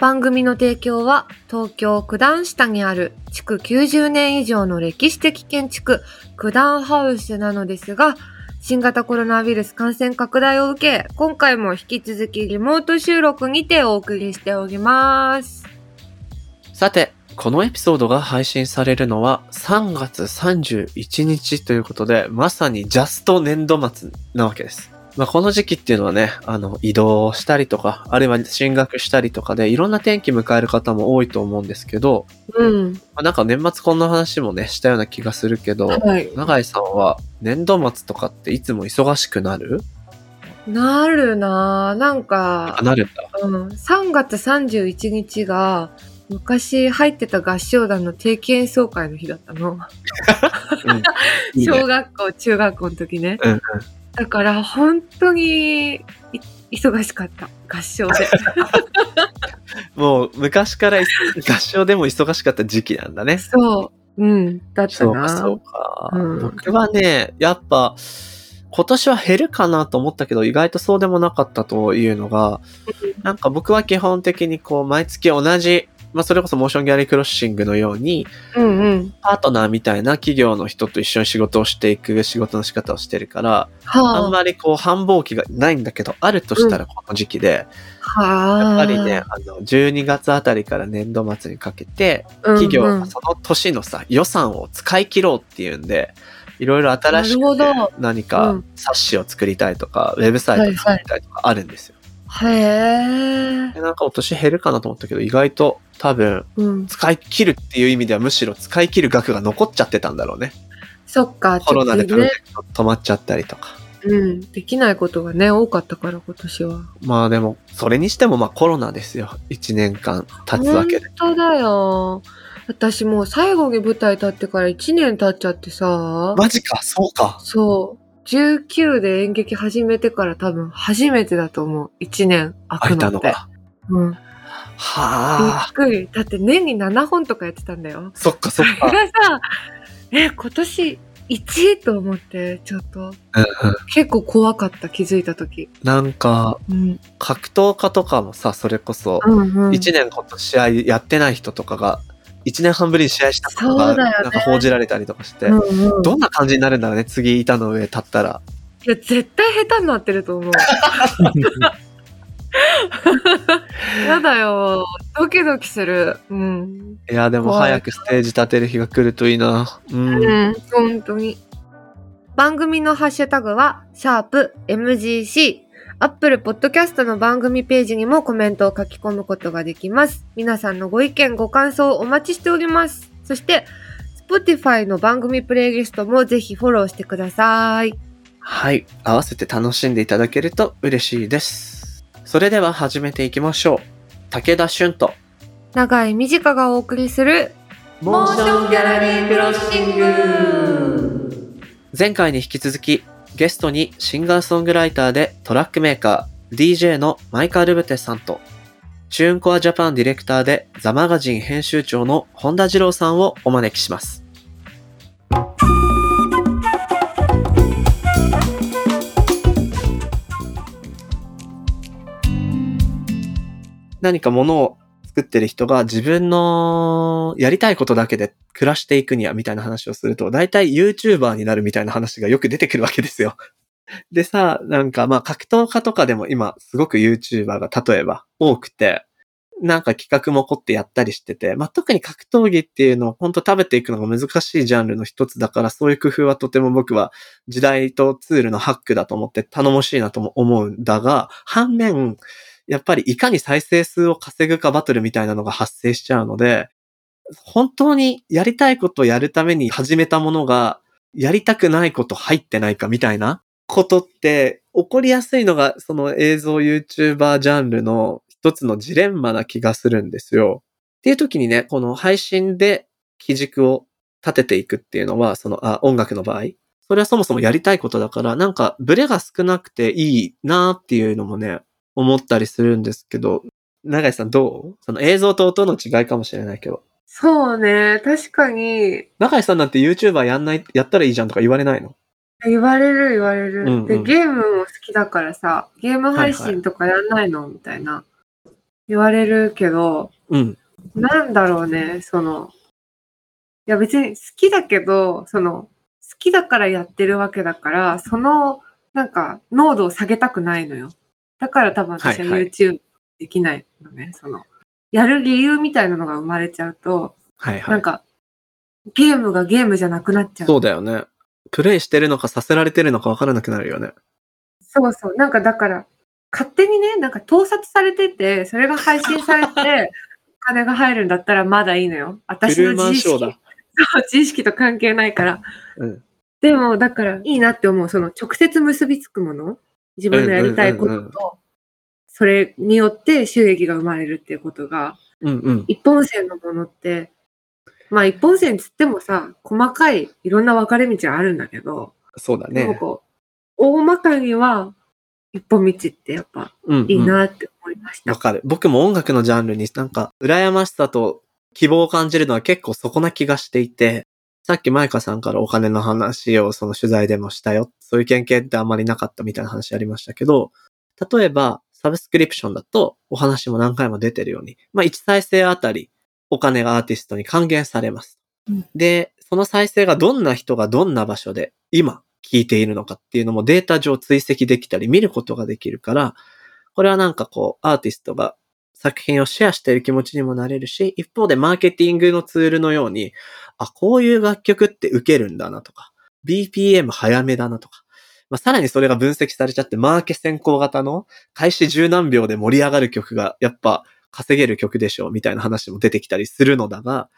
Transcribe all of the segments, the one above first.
番組の提供は東京九段下にある築90年以上の歴史的建築九段ハウスなのですが、新型コロナウイルス感染拡大を受け、今回も引き続きリモート収録にてお送りしております。さて、このエピソードが配信されるのは3月31日ということで、まさにジャスト年度末なわけです。まあ、この時期っていうのはね、あの、移動したりとか、あるいは進学したりとかで、いろんな天気迎える方も多いと思うんですけど、うん。まあ、なんか年末こんな話もね、したような気がするけど、はい。永井さんは年度末とかっていつも忙しくなる？なるなぁ。なんかあ、なるんだ。うん、3月31日が昔入ってた合唱団の定期演奏会の日だったの。うん。いいね小学校、中学校の時ね。うんうんだから本当にい忙しかった。合唱で。もう昔からい合唱でも忙しかった時期なんだね。そう。うん。だったな。そうか、そうか。うん僕はね、やっぱ、今年は減るかなと思ったけど、意外とそうでもなかったというのが、なんか僕は基本的にこう、毎月同じ、まあそれこそモーションギャラリークロッシングのように、うんうん。パートナーみたいな企業の人と一緒に仕事をしていく仕事の仕方をしてるから、あんはあ。まりこう繁忙期がないんだけど、あるとしたらこの時期で、はあ。やっぱりね、あの、12月あたりから年度末にかけて、うんうん、企業がその年のさ、予算を使い切ろうっていうんで、いろいろ新しく、何うかん冊子を作りたいとか、ウェブサイトを作りたいとかあるんですよ。へえ。でなんか今年減るかなと思ったけど、意外と多分、うん。使い切るっていう意味ではむしろ使い切る額が残っちゃってたんだろうね。そっか、コロナでプロジね。ェクト止まっちゃったりとか。うん。できないことがね、多かったから今年は。まあでも、それにしてもまあコロナですよ。1年間経つわけで。本当だよ。私もう最後に舞台立ってから1年経っちゃってさ。マジか、そうか。そう。19で演劇始めてから多分初めてだと思う。1年空空いくのって。たのが。うん。びはあっ。くり。だって年に7本とかやってたんだよ。そっかそっそれか。がさ、え、今年1位と思って、ちょっとうんうん結構怖かった、気づいた時。なんか、うん。格闘家とかもさ、それこそ、うんうん。1年この試合やってない人とかが、1年半ぶりに試合したことが、なんか報じられたりとかして、うんうん、どんな感じになるんだろうね、次板の上立ったら。いや、絶対下手になってると思う。やだよ。ドキドキする。うん。いや、でも早くステージ立てる日が来るといいな。うん。うん、本当に。番組のハッシュタグは、シャープ MGC。Apple Podcast の番組ページにもコメントを書き込むことができます。皆さんのご意見、ご感想をお待ちしております。そして、Spotify の番組プレイリストもぜひフォローしてください。はい。合わせて楽しんでいただけると嬉しいです。それでは始めていきましょう。武田俊と、長い短がお送りする、モーションギャラリークロッシング前回に引き続き、ゲストにシンガーソングライターでトラックメーカー、DJ のマイカ・ルブテさんと、チューンコアジャパンディレクターでザ・マガジン編集長の本田二郎さんをお招きします。何かものを作ってる人が自分のやりたいことだけで暮らしていくにはみたいな話をすると、大体 YouTuber になるみたいな話がよく出てくるわけですよ。でさ、なんかまあ格闘家とかでも今すごく YouTuber が例えば多くて、なんか企画も凝ってやったりしてて、まあ特に格闘技っていうのは本当食べていくのが難しいジャンルの一つだから、そういう工夫はとても僕は時代とツールのハックだと思って頼もしいなとも思うんだが、反面、やっぱりいかに再生数を稼ぐかバトルみたいなのが発生しちゃうので、本当にやりたいことをやるために始めたものが、やりたくないこと入ってないかみたいなことって起こりやすいのが、その映像 YouTuber ジャンルの一つのジレンマな気がするんですよ。っていう時にね、この配信で基軸を立てていくっていうのは、その、あ、音楽の場合。それはそもそもやりたいことだから、なんか、ブレが少なくていいなっていうのもね、思ったりするんですけど、長井さんどう？その映像と音の違いかもしれないけど。そうね、確かに、長井さんなんて YouTuber やんない、やったらいいじゃんとか言われないの？言われる言われる、うんうんで、ゲームも好きだからさ、ゲーム配信とかやんないの、みたいな。言われるけど、うん。なんだろうね、その、いや別に好きだけど、その、好きだからやってるわけだから、その、なんか、濃度を下げたくないのよ。だから多分私ははいはい YouTube できないのね、その、やる理由みたいなのが生まれちゃうと、はいはい。なんか、ゲームがゲームじゃなくなっちゃう。そうだよね。プレイしてるのかさせられてるのか分からなくなるよね。そうそう。なんかだから、勝手にね、なんか盗撮されてて、それが配信されて、金が入るんだったらまだいいのよ。私の自意識。そう自意識と関係ないから。うん。でも、だから、いいなって思う。その、直接結びつくもの。自分のやりたいこうんうんうんとと、それによって収益が生まれるっていうことが、うんうん。一本線のものって、まあ一本線つってもさ、細かいいろんな分かれ道はあるんだけど、そうだね。大まかには一本道ってやっぱうん、うん。いいなって思いました。わかる。僕も音楽のジャンルになんか、羨ましさと希望を感じるのは結構そこな気がしていて、さっきマイカさんからお金の話をその取材でもしたよ。そういう経験ってあんまりなかったみたいな話ありましたけど、例えば、サブスクリプションだとお話も何回も出てるように、まあ1再生あたりお金がアーティストに還元されます。うんで、その再生がどんな人がどんな場所で今聞いているのかっていうのもデータ上追跡できたり見ることができるから、これはなんかこう、アーティストが作品をシェアしている気持ちにもなれるし、一方でマーケティングのツールのように、あ、こういう楽曲って受けるんだなとか、BPM 早めだなとか、まあ、さらにそれが分析されちゃって、マーケ先行型の開始十何秒で盛り上がる曲が、やっぱ稼げる曲でしょうみたいな話も出てきたりするのだが、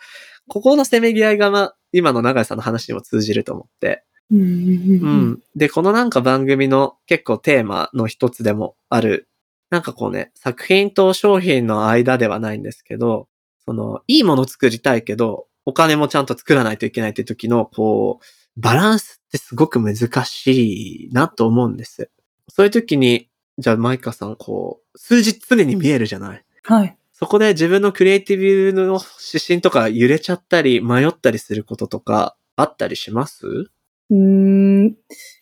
ここのせめぎ合いが、まあ、今の長井さんの話にも通じると思って、うん。で、このなんか番組の結構テーマの一つでもある、なんかこうね、作品と商品の間ではないんですけど、その、いいもの作りたいけど、お金もちゃんと作らないといけないっていう時の、こう、バランスってすごく難しいなと思うんです。そういう時に、じゃあマイカさん、こう、数字常に見えるじゃない？はい。そこで自分のクリエイティブの指針とか揺れちゃったり、迷ったりすることとか、あったりします？うーん、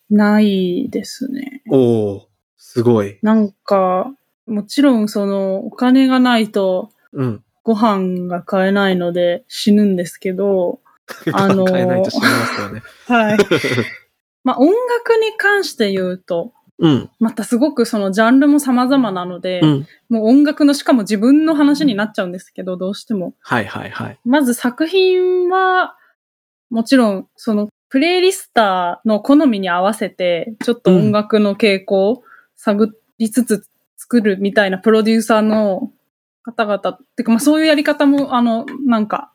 ないですね。おー、すごい。なんか、もちろんそのお金がないとうん。ご飯が買えないので死ぬんですけど、あのー変えないと死にますよね。はい。まあ音楽に関して言うと、うん。またすごくそのジャンルも様々なので、うん。もう音楽のしかも自分の話になっちゃうんですけど、どうしても。はいはいはい。まず作品は、もちろん、その、プレイリスターの好みに合わせて、ちょっと音楽の傾向を探りつつ作るみたいなプロデューサーの方々、ってかまあそういうやり方も、あの、なんか、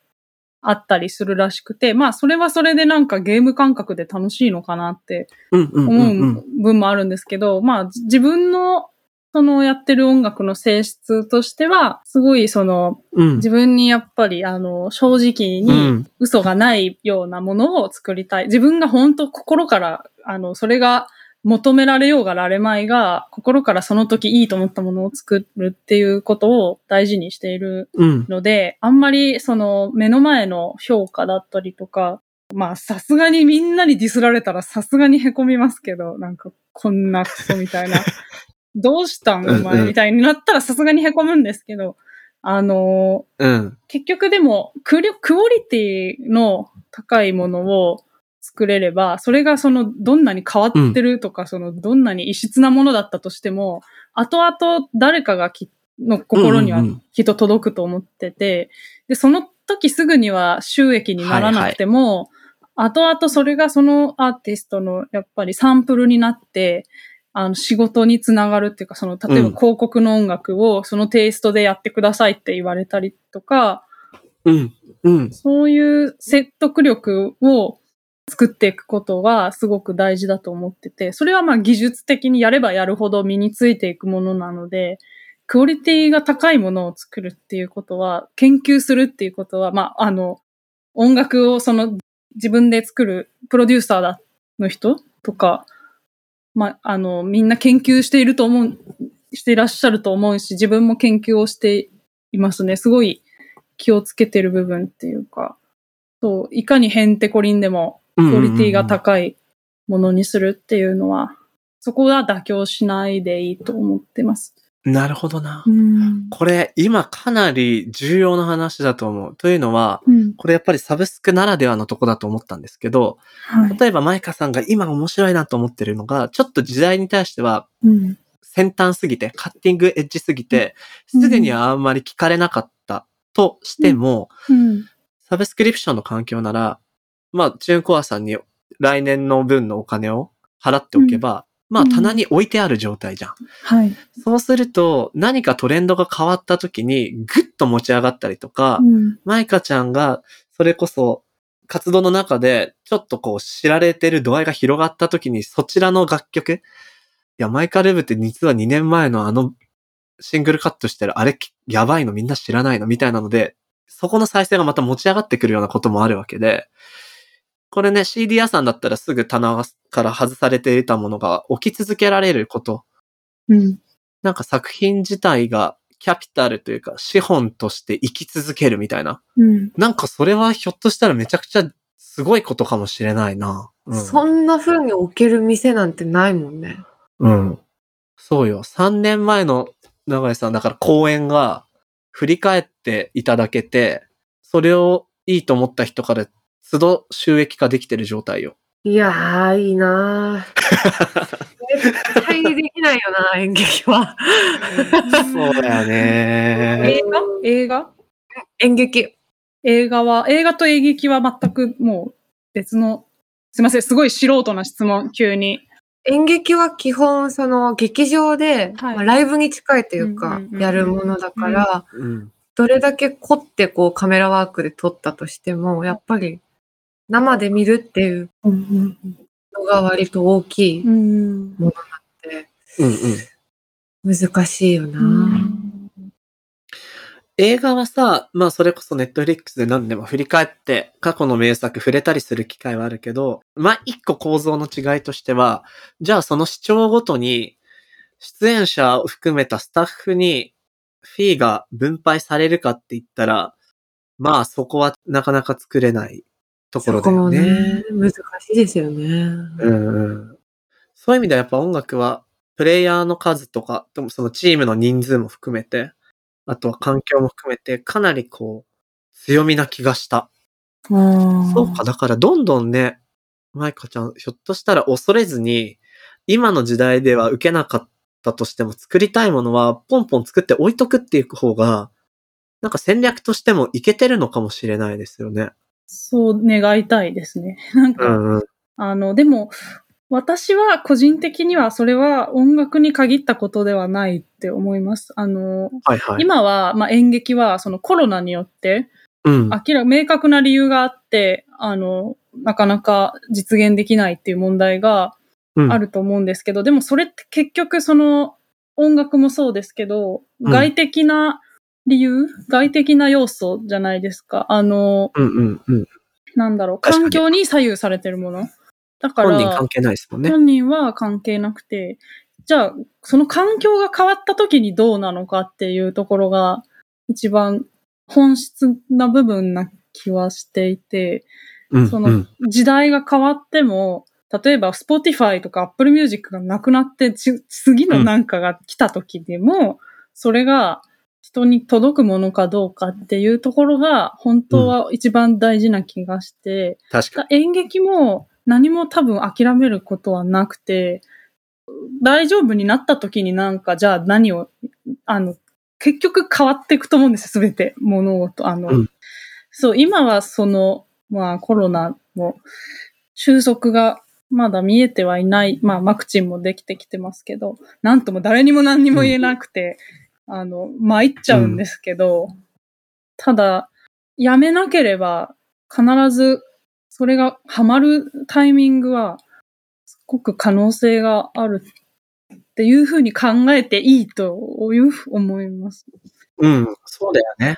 あったりするらしくて、まあそれはそれでなんかゲーム感覚で楽しいのかなって。思う部分もあるんですけど、まあ自分のそのやってる音楽の性質としては、すごいそのうん。自分にやっぱりあの正直うにん。嘘がないようなものを作りたい。自分が本当心からあのそれが求められようがられまいが心からその時いいと思ったものを作るっていうことを大事にしているうん。ので、あんまりその目の前の評価だったりとか、まあさすがにみんなにディスられたらさすがに凹みますけど、なんかこんなクソみたいな。どうしたんおうんうん前みたいになったらさすがに凹むんですけど、あのうん。結局でもクリ、クオリティの高いものを作れれば、それがその、どんなに変わってるとか、その、どんなに異質なものだったとしても、後々誰かがき、の心にはうんうんうんきっと届くと思ってて、で、その時すぐには収益にならなくても、後々それがそのアーティストのやっぱりサンプルになって、あの仕事につながるっていうか、その、例えばうん広告の音楽をそのテイストでやってくださいって言われたりとか、うん。うん。そういう説得力を作っていくことはすごく大事だと思ってて、それはまあ技術的にやればやるほど身についていくものなので、クオリティが高いものを作るっていうことは、研究するっていうことは、まあ、あの、音楽をその自分で作るプロデューサーの人とか、まあ、あの、みんな研究していると思う、していらっしゃると思うし、自分も研究をしていますね。すごい気をつけてる部分っていうか、そう、いかにヘンテコリンでもクオリティが高いものにするっていうのは、そこは妥協しないでいいと思ってます。なるほどな。うん。これ、今かなり重要な話だと思う。というのは、うん。これやっぱりサブスクならではのとこだと思ったんですけど、はい。例えばマイカさんが今面白いなと思ってるのが、ちょっと時代に対してはうん。先端すぎて、カッティングエッジすぎて、うんすぐにはあんまり聞かれなかったとしても、うん。サブスクリプションの環境なら、まあ、チューンコアさんに来年の分のお金を払っておけば、まあ、うん棚に置いてある状態じゃん。はい。そうすると、何かトレンドが変わった時に、ぐっと持ち上がったりとか、うん。マイカちゃんが、それこそ、活動の中で、ちょっとこう、知られてる度合いが広がった時に、そちらの楽曲、いや、マイカ・レブって実は2年前のあの、シングルカットしてる、あれ、やばいのみんな知らないのみたいなので、そこの再生がまた持ち上がってくるようなこともあるわけで、これね、CD 屋さんだったらすぐ棚から外されていたものが起き続けられることうん。なんか作品自体がキャピタルというか資本として生き続けるみたいな。うん。なんかそれはひょっとしたらめちゃくちゃすごいことかもしれないな。うん。そんな風に置ける店なんてないもんね。うん。そうよ。3年前の長井さんだから公演が振り返っていただけて、それをいいと思った人から都度収益化できてる状態よ。いやー、いいなー絶対できないよな、演劇は。そうだよね。映画？映画？演劇。映画は、映画と演劇は全くもう別の、すいません、すごい素人な質問、急に。演劇は基本、その、劇場で、はいまあライブに近いというかやるものだから、うん。どれだけ凝ってこうカメラワークで撮ったとしても、やっぱり生で見るっていうのが割と大きいうんうん。ってうんうん。難しいよな、映画はさ、まあそれこそネットフリックスで何でも振り返って過去の名作触れたりする機会はあるけど、まあ一個構造の違いとしては、じゃあその視聴ごとに出演者を含めたスタッフにフィーが分配されるかって言ったら、まあそこはなかなか作れないところだよそこもねね。、難しいですよね。うんうん。そういう意味ではやっぱ音楽はプレイヤーの数とか、でもそのチームの人数も含めて、あとは環境も含めてかなりこう強みな気がした。そうか、だからどんどんね、マイカちゃん、ひょっとしたら恐れずに、今の時代では受けなかったとしても作りたいものはポンポン作って置いとくっていう方が、なんか戦略としてもいけてるのかもしれないですよね。そう願いたいですね。なんか、うんうん。あの、でも、私は個人的にはそれは音楽に限ったことではないって思います。あの、はいはい。今は、まあ、演劇はそのコロナによって、うん。明ら明確な理由があって、あの、なかなか実現できないっていう問題がうんあると思うんですけど、でもそれって結局その音楽もそうですけど、うん外的な理由、外的な要素じゃないですか。あの、うんうんうん。なんだろう、環境に左右されてるもの。だから、本人関係ないですもんね。本人は関係なくて、じゃあ、その環境が変わった時にどうなのかっていうところが、一番本質な部分な気はしていて、うんそのうん。時代が変わっても、例えば Spotify とか Apple Music がなくなってち次のなんかが来た時でも、それが人に届くものかどうかっていうところが本当は一番大事な気がして、確かに。演劇も何も多分諦めることはなくて、大丈夫になった時になんか、じゃあ何を、あの、結局変わっていくと思うんですよ、すべて、物事。あの、うん。そう、今はその、まあコロナの収束がまだ見えてはいない、まあワクチンもできてきてますけど、なんとも誰にも何にも言えなくて、あの、参っちゃうんですけど、ただ、やめなければ必ずそれがハマるタイミングは、すごく可能性があるっていうふうに考えていいという思います。うん、そうだよね。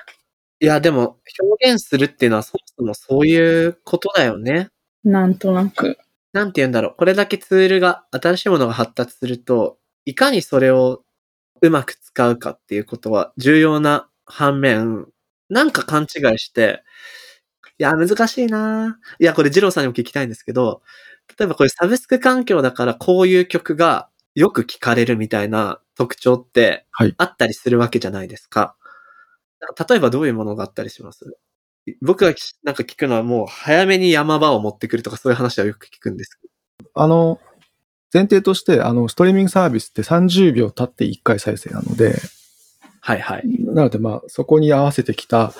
いや、でも、表現するっていうのはそもスもそういうことだよね。なんとなく。なんて言うんだろう。これだけツールが、新しいものが発達すると、いかにそれをうまく使うかっていうことは重要な反面、なんか勘違いして、いや、難しいな。いや、これ、二郎さんにも聞きたいんですけど、例えばこれサブスク環境だからこういう曲がよく聴かれるみたいな特徴ってはい。あったりするわけじゃないですか。例えばどういうものがあったりします？僕がきなんか聞くのはもう早めに山場を持ってくるとかそういう話はよく聞くんですけあの、前提として、あの、ストリーミングサービスって30秒経って1回再生なので、ど。はいはい。なのでまあ、そこに合わせてきた、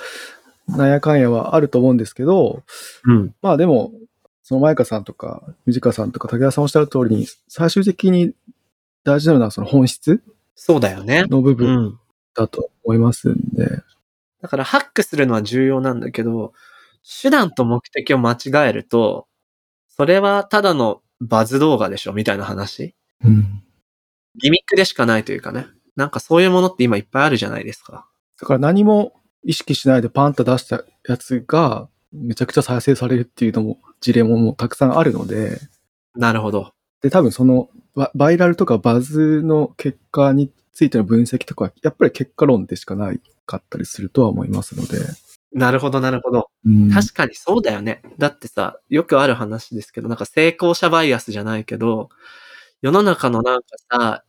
なんやかんやはあると思うんですけど、うん。まあでも、そのマイカさんとか、ミジカさんとか、武田さんおっしゃる通りに、最終的に大事なのはその本質そうだよね。の部う分ん。だと思いますんで、だからハックするのは重要なんだけど、手段と目的を間違えると、それはただのバズ動画でしょみたいな話？うんギミックでしかないというかね。なんかそういうものって今いっぱいあるじゃないですか。だから何も意識しないでパンと出したやつが、めちゃくちゃ再生されるっていうのも、事例ももうたくさんあるので、なるほど。で、多分そのバ、バイラルとかバズの結果についての分析とかは、やっぱり結果論でしかないかったりするとは思いますので。なるほど、なるほど。うん確かにそうだよね。だってさ、よくある話ですけど、なんか成功者バイアスじゃないけど、世の中のなんかさ、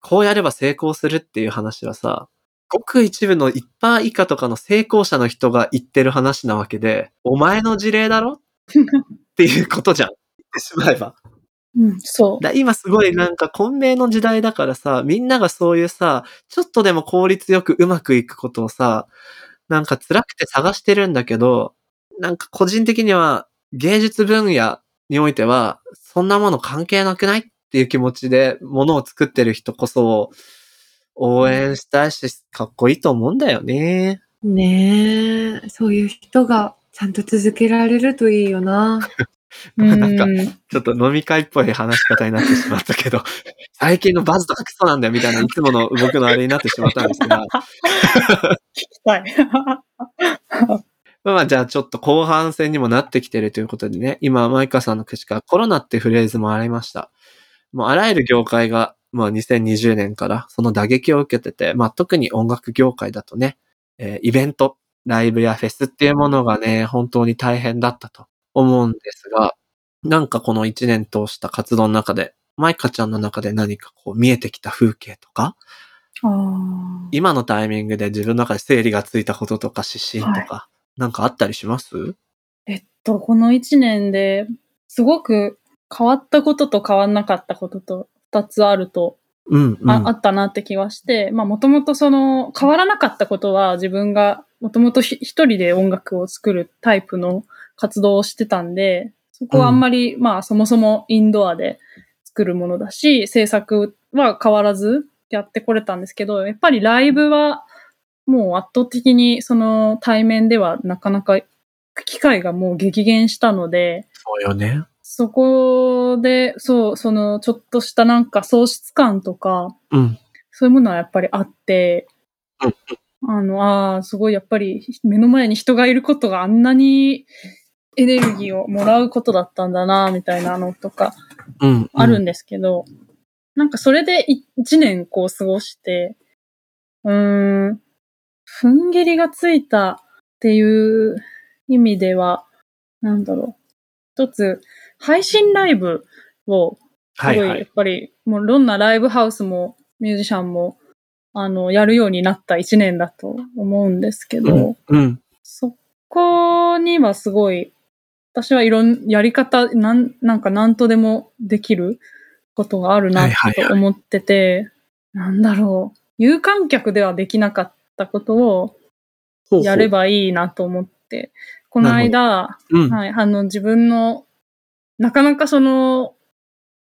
こうやれば成功するっていう話はさ、ごく一部の1%以下とかの成功者の人が言ってる話なわけで、お前の事例だろ？っていうことじゃん。言ってしまえば。うん、そう。だ今すごいなんか混迷の時代だからさ、みんながそういうさ、ちょっとでも効率よくうまくいくことをさ、なんか辛くて探してるんだけど、なんか個人的には芸術分野においては、そんなもの関係なくないっていう気持ちで物を作ってる人こそ応援したいし、かっこいいと思うんだよね。ねえ、そういう人がちゃんと続けられるといいよな。なんかうんちょっと飲み会っぽい話し方になってしまったけど、最近のバズとかクソなんだよみたいな、いつもの僕のあれになってしまったんですが、はい。まあまあじゃあちょっと後半戦にもなってきてるということでね、今マイカさんの口からコロナってフレーズもありました。もうあらゆる業界が、まあ2020年からその打撃を受けてて、まあ特に音楽業界だとね、えーイベント、ライブやフェスっていうものがね、本当に大変だったと思うんですが、なんかこの1年通した活動の中で、マイカちゃんの中で何かこう見えてきた風景とか、今のタイミングで自分の中で整理がついたこととか指針とか、なんかあったりします？えっと、この一年ですごく変わったことと変わんなかったことと二つあると、うん、うん。ああったなって気がして、まあもともとその変わらなかったことは自分がもともと一人で音楽を作るタイプの活動をしてたんで、そこはあんまり、まあそもそもインドアで作るものだし、制作は変わらずやってこれたんですけど、やっぱりライブはもう圧倒的にその対面ではなかなか機会がもう激減したので、そうよね。そこで、そう、そのちょっとしたなんか喪失感とか、うん。そういうものはやっぱりあってうん、あの、ああ、すごいやっぱり目の前に人がいることがあんなにエネルギーをもらうことだったんだな、みたいなのとかうん。んあるんですけど、なんかそれでい一年こう過ごして、うーん、踏ん切りがついたっていう意味では、なんだろう。一つ、配信ライブをすごい、はいはい。やっぱり、もうどんなライブハウスもミュージシャンも、あの、やるようになった一年だと思うんですけど、うん。うん。そこにはすごい、私はいろん、やり方、なん、なんか何とでもできることがあるなと思ってて、なんだろう、有観客ではできなかったことをやれ。ばいいなと思って、この間、うん。はい、あの、自分の、なかなかその、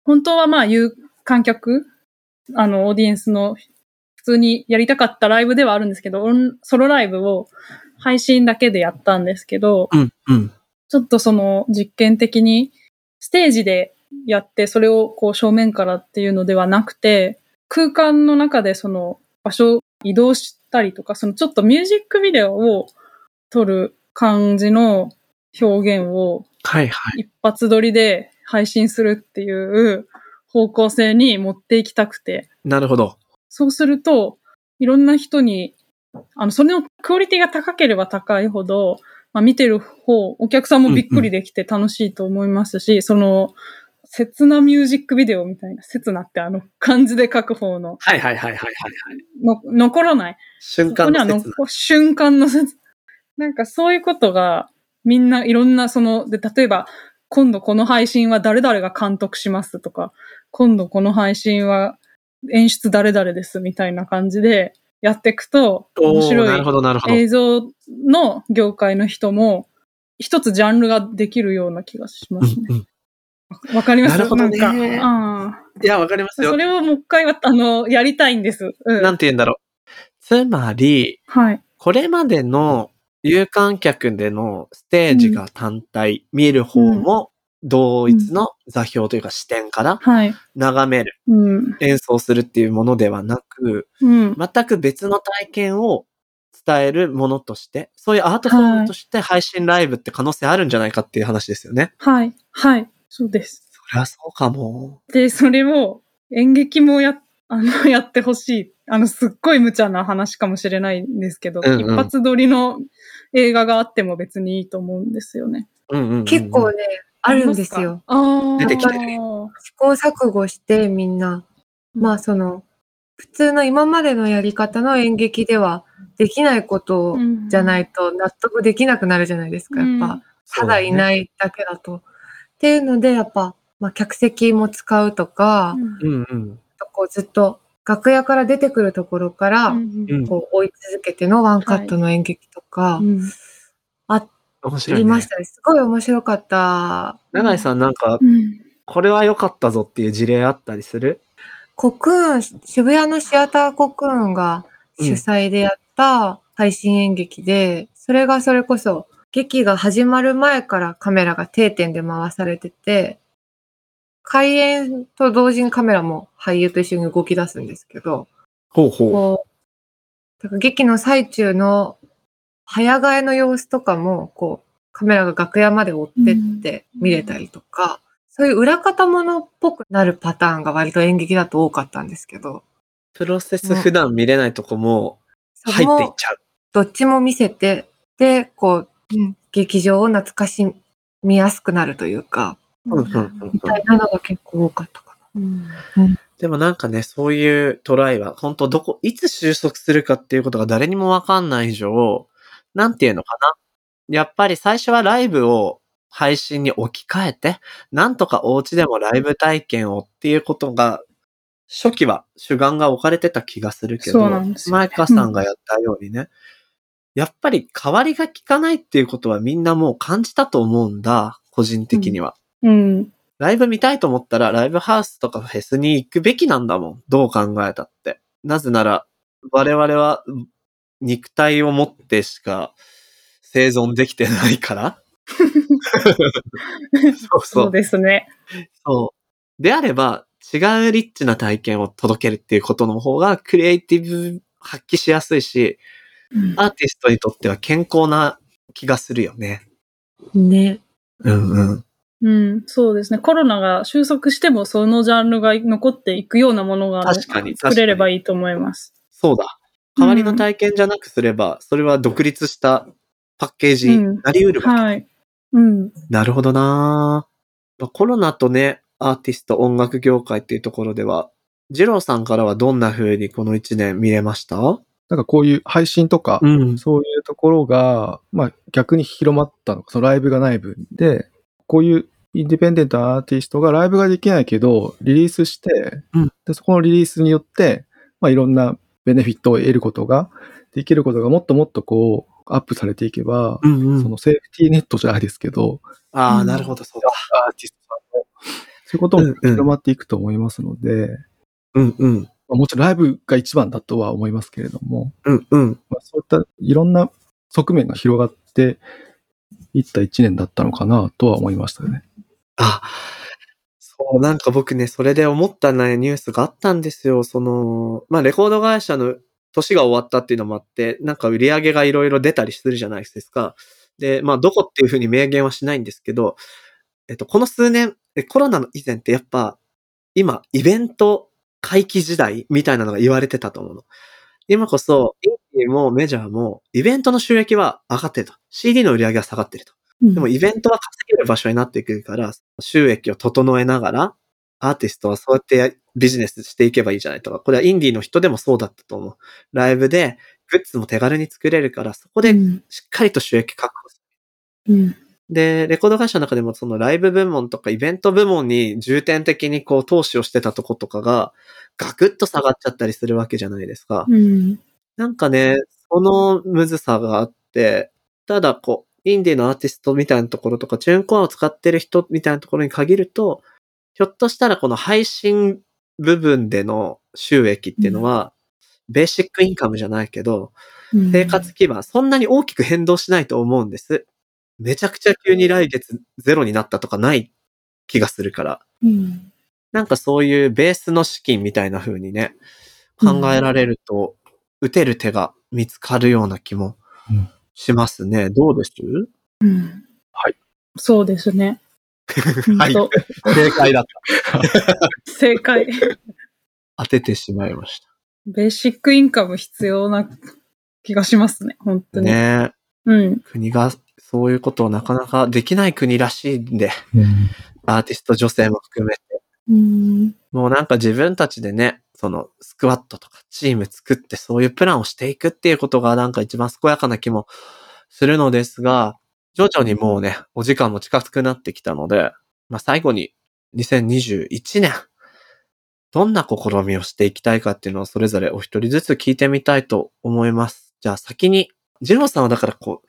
本当はまあ、有観客、あの、オーディエンスの、普通にやりたかったライブではあるんですけど、ソロライブを配信だけでやったんですけど、うん。うん。ちょっとその実験的にステージでやって、それをこう正面からっていうのではなくて、空間の中でその場所を移動したりとか、そのちょっとミュージックビデオを撮る感じの表現をはいはい。一発撮りで配信するっていう方向性に持っていきたくて、なるほど。そうすると、いろんな人に、あの、それのクオリティが高ければ高いほど、まあ、見てる方、お客さんもびっくりできて楽しいと思いますし、その、切なミュージックビデオみたいな、切なってあの、漢字で書く方の、はいはいはいはいはいはい。の残らない。瞬間の瞬間の切なんかそういうことが、みんないろんな、その、で、例えば、今度この配信は誰々が監督しますとか、今度この配信は演出誰々ですみたいな感じでやっていくと、面白なるほいどなるほど。映像の業界の人も、一つジャンルができるような気がしますね。うんうんわかります？なるほどねいや、わかりますよあそ。れをもう一回は、あの、やりたいんです。うん。なんて言うんだろう。つまり、はい。これまでの有観客でのステージが単体、見る方も同一の座標というか視点からはい。眺める、うん。演奏するっていうものではなく、うん。全く別の体験を伝えるものとして、そういうアートフォームとして配信ライブって可能性あるんじゃないかっていう話ですよね。はい。はい。そうです。そりゃそうかも。で、それを演劇もや、あの、やってほしい。あの、すっごい無茶な話かもしれないんですけど、うんうん一発撮りの映画があっても別にいいと思うんですよね。うんうんうんうん結構ね、あるんですよ。出てきてる試行錯誤してみんな、まあその、普通の今までのやり方の演劇ではできないことじゃないいと納得できなくなるじゃないですか、やっぱ。ただいい。ないだけだと。っていうので、やっぱ、まあ、客席も使うとか、うんうん。こうずっと楽屋から出てくるところから、うんこう追い続けてのワンカットの演劇とか、面白い、ね。ありましたね。すごい面白かった。永井さんなんか、これは良かったぞっていう事例あったりする？コクーン、渋谷のシアターコクーンが主催でやった配信演劇で、それがそれこそ劇が始まる前からカメラが定点で回されてて、開演と同時にカメラも俳優と一緒に動き出すんですけど、ほうほこう、だから劇の最中の早替えの様子とかも、こう、カメラが楽屋まで追ってって見れたりとか、そういう裏方ものっぽくなるパターンが割と演劇だと多かったんですけど、プロセス普段見れないとこもそ入っていっのちゃう。どっちも見せて、で、こう、劇場を懐かしみやすくなるというか、みたいなのが結構多かったかでもなんかね、そういうトライは、本当どこ、いつ収束するかっていうことが誰にもわかんない以上、なんていうのかな？やっぱり最初はライブを配信に置き換えて、なんとかお家でもライブ体験をっていうことが、初期は主眼が置かれてた気がするけど、そうなんですよマイカさんがやったようにね、やっぱり代わりが効かないっていうことはみんなもう感じたと思うんだ、個人的には。うん。ライブ見たいと思ったら、ライブハウスとかフェスに行くべきなんだもん。どう考えたって。なぜなら、我々は肉体を持ってしか生存できてないから。そうそそうう。ですね。そう。であれば、違うリッチな体験を届けるっていうことの方が、クリエイティブ発揮しやすいし、アーティストにとっては健康な気がするよね。な。ね。うんうん。うん、そうですね。コロナが収束してもそのジャンルが残っていくようなものが確かに。作れれば。いいと思います。そうだ。代わりの体験じゃなくすれば、それは独立したパッケージになり得るわけ。はい。うん。なるほどなまあコロナとね、アーティスト、音楽業界っていうところでは、ジローさんからはどんな風にこの一年見れました？なんかこういう配信とか、ん。そういうところが、まあ逆に広まったのか、そのライブがない分で、こういうインディペンデントなアーティストがライブができないけど、リリースして、うんでそこのリリースによって、まあいろんなベネフィットを得ることが、できることがもっともっとこう、アップされていけば、うんうん。そのセーフティーネットじゃないですけど、ああ、うんなるほど、そうだ。アーティストさんも、そういうこともうんうん広まっていくと思いますので、うんうん。まあもちろんライブが一番だとは思いますけれども、うんうん。まあ、そういったいろんな側面が広がっていった一年だったのかなとは思いましたね。あ、そう、なんか僕ね、それで思ったね、ニュースがあったんですよ。その、まあ、レコード会社の年が終わったっていうのもあって、なんか売り上げがいろいろ出たりするじゃないですか。で、まあ、どこっていうふうに明言はしないんですけど、えっと、この数年、コロナの以前ってやっぱ、今、イベント回帰時代みたいなのが言われてたと思うの。今こそ、インディもメジャーも、イベントの収益は上がってると。CD の売り上げは下がってると。でもイベントは稼げる場所になってくるから、収益を整えながら、アーティストはそうやってやビジネスしていけばいいじゃないとか、これはインディーの人でもそうだったと思う。ライブでグッズも手軽に作れるから、そこでしっかりと収益確保する。うん。で、レコード会社の中でもそのライブ部門とかイベント部門に重点的にこう投資をしてたとことかが、ガクッと下がっちゃったりするわけじゃないですか。うん。なんかね、そのむずさがあって、ただこう、インディーのアーティストみたいなところとか、チューンコアを使ってる人みたいなところに限ると、ひょっとしたらこの配信部分での収益っていうのは、ベーシックインカムじゃないけど、生活基盤、そんなに大きく変動しないと思うんです。めちゃくちゃ急に来月ゼロになったとかない気がするから。うん。なんかそういうベースの資金みたいな風にね、考えられると、打てる手が見つかるような気もうんしますね。どうです？うん。はい。そうですね。はい正解だった。正解。当ててしまいましベーシックインカム必要な気がしますね。本た。当に。ねうん。国がそういうことをなかなかできない国らしいんで、うんアーティスト女性も含めて。うん。もうなんか自分たちでね、そのスクワットとかチーム作ってそういうプランをしていくっていうことがなんか一番健やかな気もするのですが、徐々にもうね、お時間も近くなってきたので、まあ最後に2021年、どんな試みをしていきたいかっていうのをそれぞれお一人ずつ聞いてみたいと思います。じゃあ先に、ジローさんはだからこう、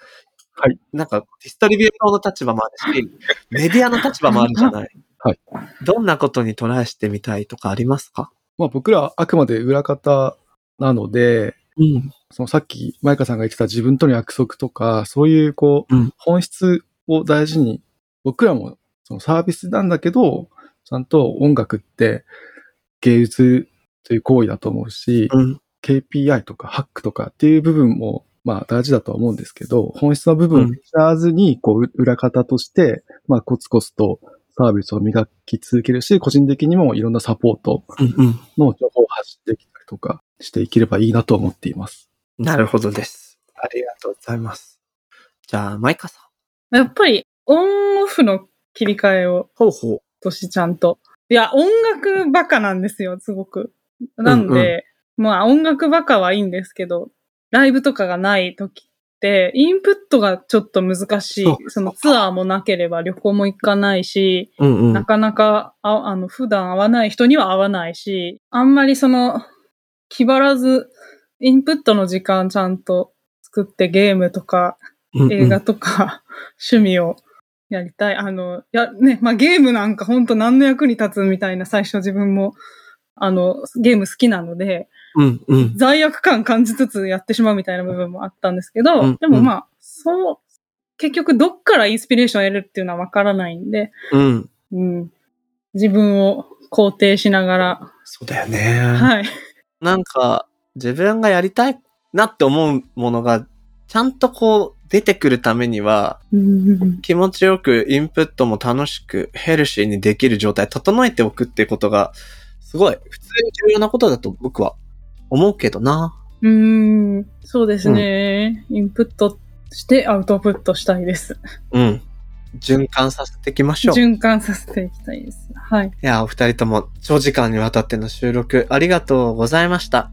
はい。なんかディストリビューターの立場もあるし、メディアの立場もあるじゃない。はい。どんなことにトライしてみたいとかありますか？まあ僕らはあくまで裏方なので、うん。そのさっき、マイカさんが言ってた自分との約束とか、そういうこう、うん本質を大事に、僕らもそのサービスなんだけど、ちゃんと音楽って芸術という行為だと思うし、うん。KPI とかハックとかっていう部分も、まあ大事だとは思うんですけど、本質の部分を知らずに、こう、裏方として、まあコツコツとサービスを磨き続けるし、個人的にもいろんなサポートうんうん。の情報を発してきたりとかしていければいいなと思っています。なるほどです。ありがとうございます。じゃあ、マイカさん。やっぱり、オンオフの切り替えを、ほうほう。としちゃんと。いや、音楽バカなんですよ、すごく。なんで、まあ音楽バカはいいんですけど、ライブとかがない時って、インプットがちょっと難しいそのツアーもなければ旅行も行かないし、うんうん。なかなかああの普段会わない人には会わないし、あんまりその気張らずインプットの時間ちゃんと作ってゲームとかうんうん映画とか趣味をやりたい。あの、や、ね、まあゲームなんか本当何の役に立つみたいな最初自分もあのゲーム好きなので、うんうん。罪悪感感じつつやってしまうみたいな部分もあったんですけど、うんでもまあ、そう、結局どっからインスピレーションを得るっていうのはわからないんで、うん。うん、自分を肯定しながら、そうだよね。はい。なんか、自分がやりたいなって思うものが、ちゃんとこう、出てくるためには、うん気持ちよくインプットも楽しくヘルシーにできる状態整えておくっていうことが、すごい普通に重要なことだと僕は思うけどな。うーん、そうですね、インプットしてアウトプットしたいです。うん。循環させていきましょう。い循環させていきたいです。はい。や、お二人とも長時間にわたっての収録ありがとうございました。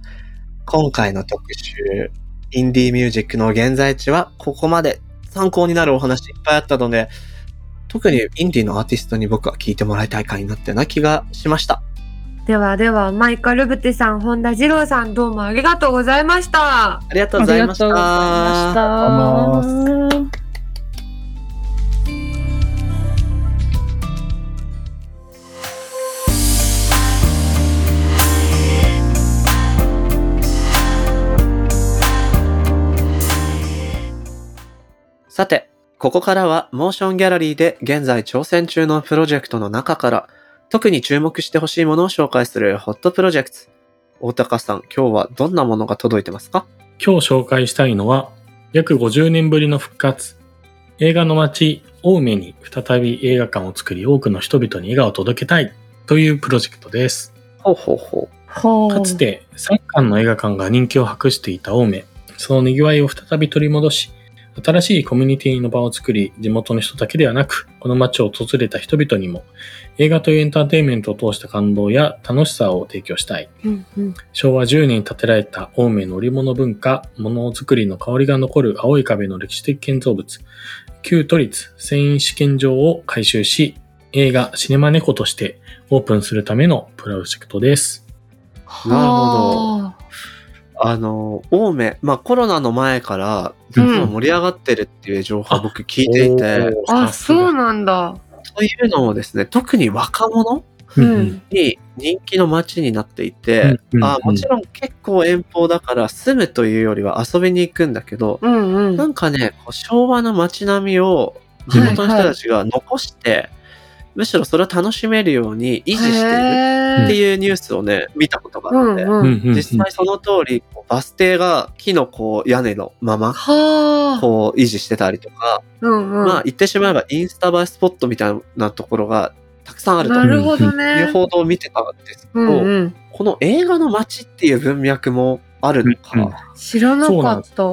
今回の特集、インディーミュージックの現在地はここまで参考になるお話いっぱいあったので、特にインディーのアーティストに僕は聞いてもらいたい回になったような気がしました。ではでは、マイカルブテさん、本田二郎さん、どうもありがとうございました。ありがとうございました。ありがとうございました。さて、ここからはモーションギャラリーで現在挑戦中のプロジェクトの中から特に注目してほしいものを紹介するホットプロジェクト。大高さん、今日はどんなものが届いてますか？今日紹介したいのは、約50年ぶりの復活、映画の街、青梅に再び映画館を作り、多くの人々に笑顔を届けたい。というプロジェクトです。ほうほうほほう。かつて3館の映画館が人気を博していた青梅、その賑わいを再び取り戻し、新しいコミュニティの場を作り、地元の人だけではなく、この街を訪れた人々にも、映画というエンターテインメントを通した感動や楽しさを提供したい。うんうん昭和10年に建てられた青梅の織物文化、物づくりの香りが残る青い壁の歴史的建造物、旧都立繊維試験場を改修し、映画シネマネコとしてオープンするためのプロジェクトです。なるほどはあの、青梅、まあコロナの前から、うん実は盛り上がってるっていう情報を僕聞いていて、あ。あ、そうなんだ。というのもですね、特に若者ううんん。に人気の街になっていて、うんあもちろん結構遠方だから住むというよりは遊びに行くんだけど、うんうん。なんかね、こう昭和の街並みを地元の人たちが残して、むしろそれを楽しめるように維持しているっていうニュースをね、見たことがあって、うんうん。実際その通り、バス停が木のこう屋根のまま、はあ。こう維持してたりとか、うんうん。まあ言ってしまえばインスタ映えスポットみたいなところがたくさんあるとなるほどいねう。報道を見てたんですけうど、んうん。この映画の街っていう文脈もあるのか。うんうん知らなかった。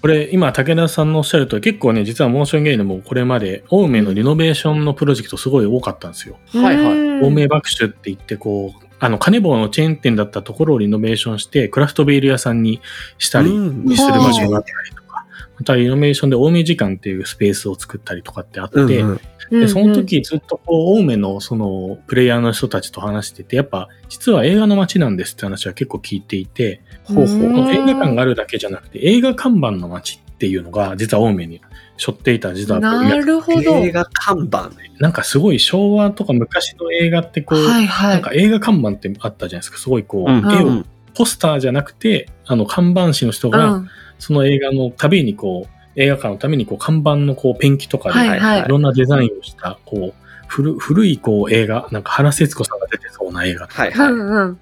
これ今武田さんのおっしゃるとり結構ね実はモーションゲイでもこれまで青梅のリノベーションのプロジェクトすごい多かったんですよ。はいはい。うん。青梅爆酒って言ってこうあのカネボウのチェーン店だったところをリノベーションしてクラフトビール屋さんにしたりうん。する場所になったりとか、またリノベーションで青梅時間っていうスペースを作ったりとかってあって、うんうん。うんでその時ずっとこう青梅のそのプレイヤーの人たちと話しててやっぱ実は映画の街なん。ですって話は結構聞いていて、ほうほううん映画館があるだけじゃなくて映画看板の街っていうのが実は青梅に背負っていた実はなるほど。映画看板。なんかすごい昭和とか昔の映画ってこう、はいはい。なんか映画看板ってあったじゃないですかすごいこう、うん絵をうんポスターじゃなくてあの看板師の人うがん。その映画のたびにこう映画館のためにこう看板のこうペンキとかで、はいはいいろんなデザインをしたこう古古いこう映画なんか原節子さんが出てそうな映画はいはい。うんうん。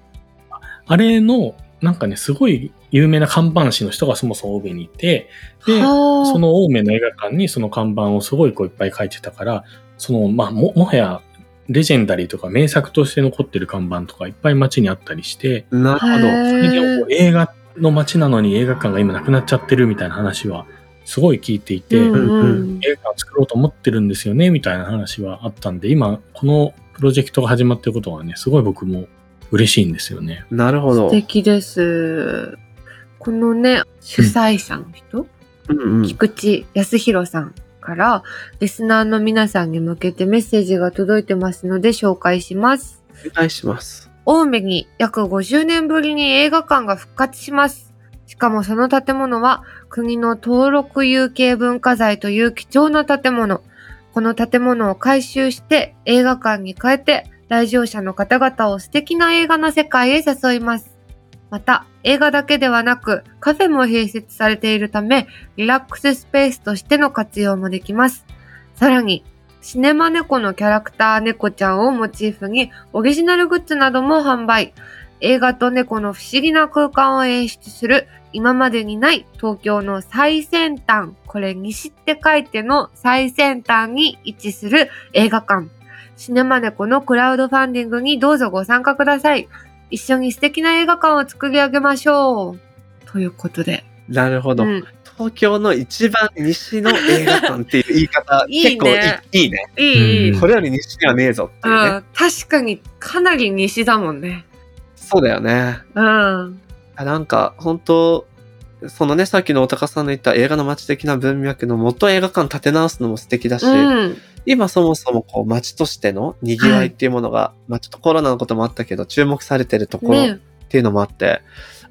あれのなんかねすごい有名な看板師の人がそもそも青梅にいてではあその青梅の映画館にその看板をすごいこういっぱい書いてたから、その、まあ、も、もはや、レジェンダリーとか名作として残ってる看板とかいっぱい街にあったりして、なるほど。映画の街なのに映画館が今なくなっちゃってるみたいな話はすごい聞いていて、うんうん映画館作ろうと思ってるんですよねみたいな話はあったんで、今このプロジェクトが始まってることがね、すごい僕も嬉しいんですよね。なるほど素。敵です。このね、主催者の人、うんうん菊池康弘さんから、リスナーの皆さんに向けてメッセージが届いてますので紹介します。お願いします。青梅に約50年ぶりに映画館が復活します。しかもその建物は国の登録有形文化財という貴重な建物。この建物を改修して映画館に変えて来場者の方々を素敵な映画の世界へ誘います。また映画だけではなくカフェも併設されているためリラックススペースとしての活用もできます。さらにシネマ猫のキャラクター猫ちゃんをモチーフにオリジナルグッズなども販売。映画と猫の不思議な空間を演出する今までにない東京の最先端、これ西って書いての最先端に位置する映画館。シネマネコのクラウドファンディングにどうぞご参加ください。一緒に素敵な映画館を作り上げましょう。ということで。なるほど。うん、東京の一番西の映画館っていう言い方、いいね結構いいいいね。いい、いい。うんこれより西にはねえぞっていうね。うん、確かにかなり西だもんね。そうだよね。うん。あなんか、本当そのね、さっきのおたかさんの言った映画の街的な文脈の元映画館建て直すのも素敵だし、うん。今そもそもこう街としての賑わいっていうものが、まあちょっとコロナのこともあったけど、注目されてるところっねていうのもあって、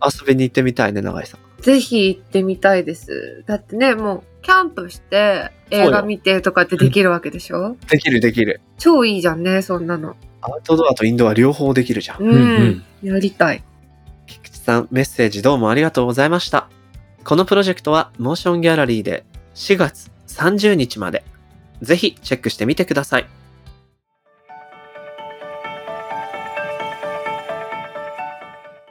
遊びに行ってみたいね、永井さん。ぜひ行ってみたいです。だってね、もう、キャンプして、映画見てとかってできるわけでしょ？できるできる。超いいじゃんね、そんなの。アウトドアとインドア両方できるじゃん。うん。うんうんやりたい。菊池さん、メッセージどうもありがとうございました。このプロジェクトは、モーションギャラリーで4月30日まで。ぜひチェックしてみてください。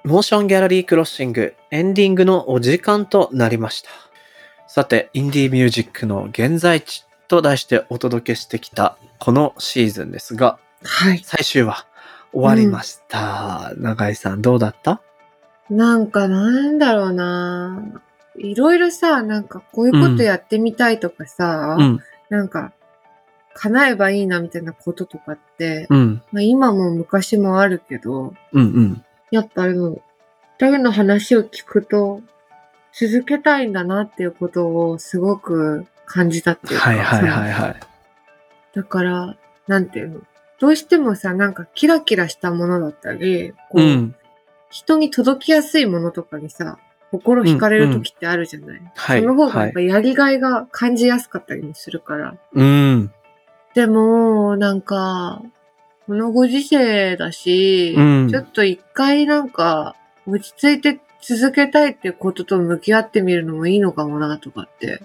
モーションギャラリークロッシングエンディングのお時間となりました。さて、インディーミュージックの現在地と題してお届けしてきたこのシーズンですが、はい。最終話終わりました。永井さんどうだった？なんかなんだろうな。いろいろさ、なんかこういうことやってみたいとかさ、うん。なんか叶えばいいなみたいなこととかって、うん。まあ、今も昔もあるけど、うんうん。やっぱりもう、二人の話を聞くと、続けたいんだなっていうことをすごく感じたっていうか。はいはいはいはい。だから、なんていうの？どうしてもさ、なんかキラキラしたものだったり、こう、うん。人に届きやすいものとかにさ、心惹かれる時ってあるじゃない、はい。その方がはいやっぱ。やりがいが感じやすかったりもするから。うん。でも、なんか、このご時世だし、うんちょっと一回なんか、落ち着いて続けたいってことと向き合ってみるのもいいのかもな、とかって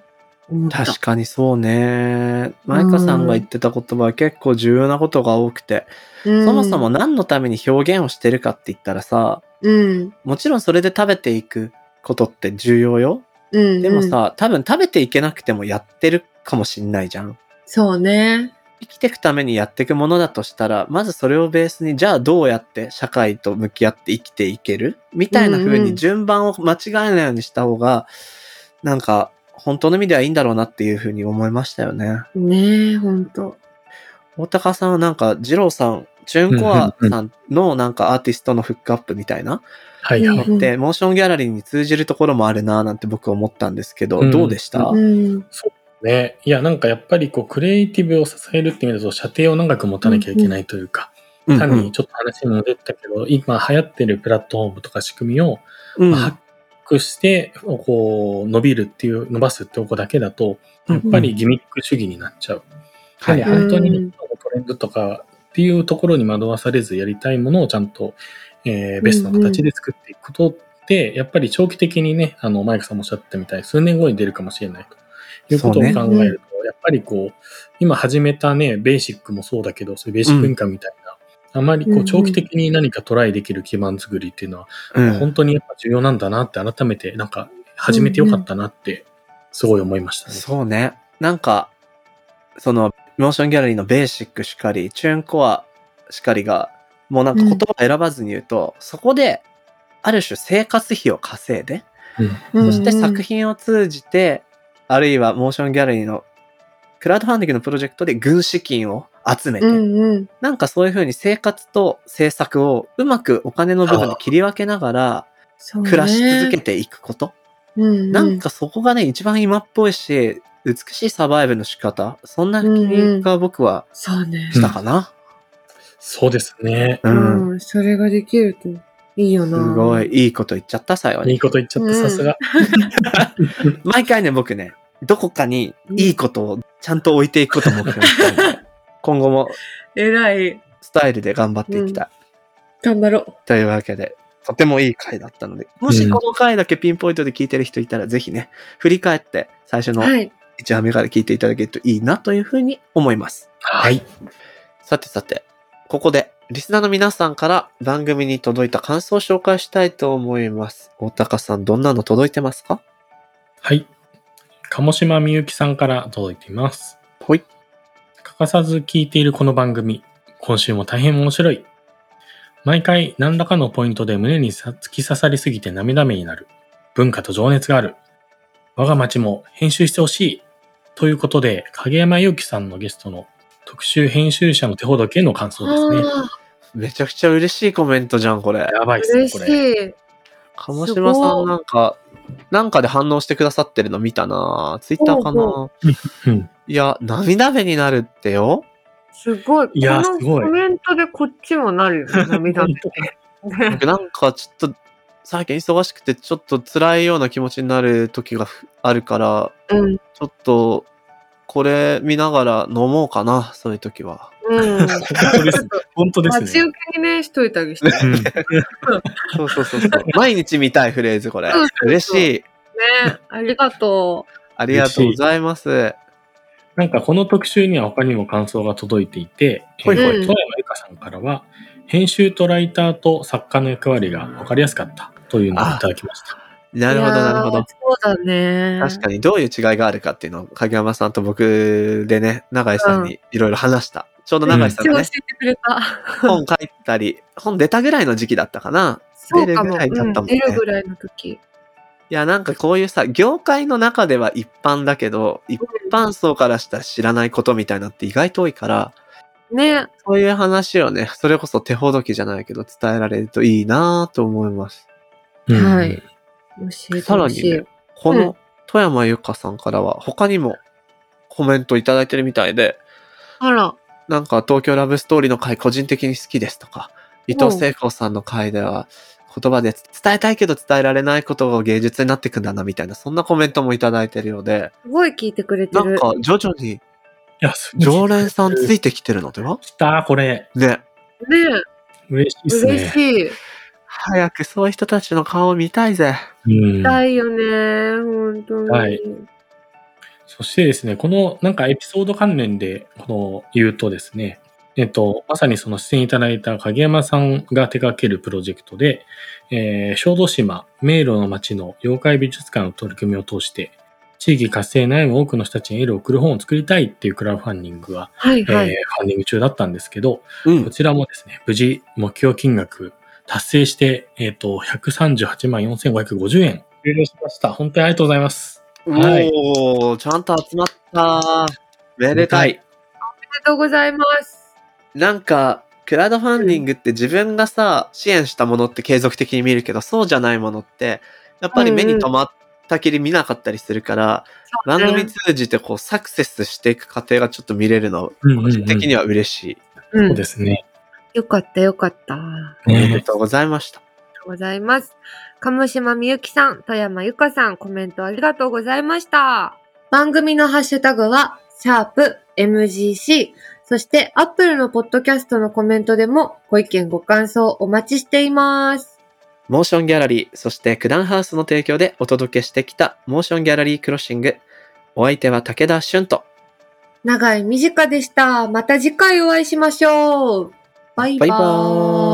思った。確かにそうね。マイカさんが言ってた言葉は結構重要なことが多くて、うんそもそも何のために表現をしてるかって言ったらさ、うん。もちろんそれで食べていくことって重要よ。うん。でもさ、多分食べていけなくてもやってるかもしんないじゃん。そうね。生きていくためにやっていくものだとしたら、まずそれをベースに、じゃあどうやって社会と向き合って生きていける？みたいな風うんうんに順番を間違えないようにした方が、なんか、本当の意味ではいいんだろうなっていう風に思いましたよね。ねえ、ほんと。大高さんはなんか、二郎さん、チューンコアさんのなんかアーティストのフックアップみたいなはいはい。うんで、モーションギャラリーに通じるところもあるなぁなんて僕は思ったんですけど、うんどうでした、うん。ね。いや、なんかやっぱりこう、クリエイティブを支えるって意味だと、射程を長く持たなきゃいけないというか、うん単にちょっと話にも出たけど、今流行ってるプラットフォームとか仕組みをうんまあハックして、こう、伸びるっていう、伸ばすってとこだけだと、やっぱりギミック主義になっちゃう。は本当にうんトレンドとかっていうところに惑わされずやりたいものをちゃんと、えーベストな形で作っていくことって、やっぱり長期的にね、あの、マイクさんもおっしゃったみたい。に数年後に出るかもしれないと。いうことを考えそうねると、やっぱりこう、今始めたね、ベーシックもそうだけど、そういうベーシックインカムみたいな、あまりこうんううん。長期的に何かトライできる基盤作りっていうのは、うん。本当にやっぱ重要なんだなって改めて、なんか始めてよかったなって、すごい思いましたね。そうね。なんか、その、モーションギャラリーのベーシックしかり、チューンコアしかりが、もうなんか言葉選ばずに言うと、そこで、ある種生活費を稼いで、うんうんそして作品を通じて、あるいはモーションギャラリーのクラウドファンディングのプロジェクトで軍資金を集めて、うんうん。なんかそういうふうに生活と制作をうまくお金の部分で切り分けながら暮らし続けていくこと。うんうん、なんかそこがね、一番今っぽいし、美しいサバイブの仕方。そんな気が僕はそうね。したかな？そうですね。う。うんん、それができるといいよすな。ごいいいこと言っちゃった、最後に。いいこと言っちゃった、さすが。毎回ね、僕ね、どこかにいいことをちゃんと置いていくことを目標にしたいので、今後も偉い。スタイルで頑張っていきたい。頑張ろう。というわけで、とてもいい回だったので、もしこの回だけピンポイントで聞いてる人いたら、ぜひね、振り返って最初のはい。1話目から聞いていただけるといいなというふうに思います。はい。さてさて、ここで、リスナーの皆さんから番組に届いた感想を紹介したいと思います。大高さん、どんなの届いてますか？はい。鴨島みゆきさんから届いています。ほい。欠かさず聞いているこの番組、今週も大変面白い。毎回何らかのポイントで胸にさ突き刺さりすぎて涙目になる。文化と情熱がある。我が町も編集してほしい。ということで、影山祐希さんのゲストの特集編集者の手ほどけの感想ですね。あめちゃくちゃ嬉しいコメントじゃん、これ。やばいーっすね、嬉しこれ。い。鴨島さんなんか、なんかで反応してくださってるの見たなツイッターかほなうんいや、涙目になるってよ。すごい。いやすごいコメントでこっちもなるよね。涙目。僕なんかちょっと、最近忙しくてちょっと辛いような気持ちになる時がふあるから、うん。ちょっと、これ見ながら飲もうかな、そういう時は。うん。本当ですね。本当ですね。待ち受けにね、しといてあげて。ねうんそうそうそうそう。毎日見たいフレーズ、これ嬉しい。ありがとありがとうございます。なんかこの特集には他にも感想が届いていて、ほいほいえー富山由香さんからは、編集とライターと作家の役割が分かりやすかったというのをいただきました。なるほど、なるほど。そうだね。確かにどういう違いがあるかっていうのを影山さんと僕でね、永井さんにいろいろ話した。ちょうど永井さん教えがね、てくれた。本書いたり、本出たぐらいの時期だったかな。そうかも。出るぐらいだったもんねうん出るぐらいの時。いや、なんかこういうさ、業界の中では一般だけど、一般層からしたら知らないことみたいなのって意外と多いから、ね。そういう話をね、それこそ手ほどきじゃないけど伝えられるといいなぁと思います。うんはい。さら。にね、この富山由香さんからは他にもコメントいただいてるみたいで、あら。なんか東京ラブストーリーの回個人的に好きですとか、伊藤聖子さんの回では言葉で伝えたいけど伝えられないことが芸術になってくんだなみたいな、そんなコメントもいただいてるようで、すごい聞いてくれてる。なんか徐々にいや、す常連さんついてきてるのでは来た、これ。ね。ね嬉しいっす嬉ね。しい。早くそういう人たちの顔を見たいぜ。うん。だいよね。本当に。はいそしてですね、このなんかエピソード関連でこの言うとですね、えっと、まさにその出演いただいた影山さんが手掛けるプロジェクトで、えー小豆島、迷路の町の妖怪美術館の取り組みを通して、地域活性に悩む多くの人たちにエールを送る本を作りたいっていうクラウドファンディングが、はいはい。えーファンディング中だったんですけど、うんこ。ちらもですね、無事目標金額達成して、えっ、と、138万4550円、終了しました。本当にありがとうございます。はいおー、ちゃんと集まった。めでたい。おめでとうございます。なんか、クラウドファンディングって自分がさ、支援したものって継続的に見るけど、そうじゃないものって、やっぱり目に留まったきり見なかったりするから、番組通じてこう、サクセスしていく過程がちょっと見れるの、うんうんうん個人的には嬉しい。うんそうですね。よかったよかった。あおめでねとうございました。りがとうございます。鴨島みゆきさん、富山ゆかさん、コメントありがとうございました。番組のハッシュタグは、シャープ MGC、そして、アップルのポッドキャストのコメントでもご意見ご感想お待ちしています。モーションギャラリー、そしてクダンハウスの提供でお届けしてきたモーションギャラリークロッシング。お相手は武田俊と。長い短でした。また次回お会いしましょう。バイバーイ。バイバーイ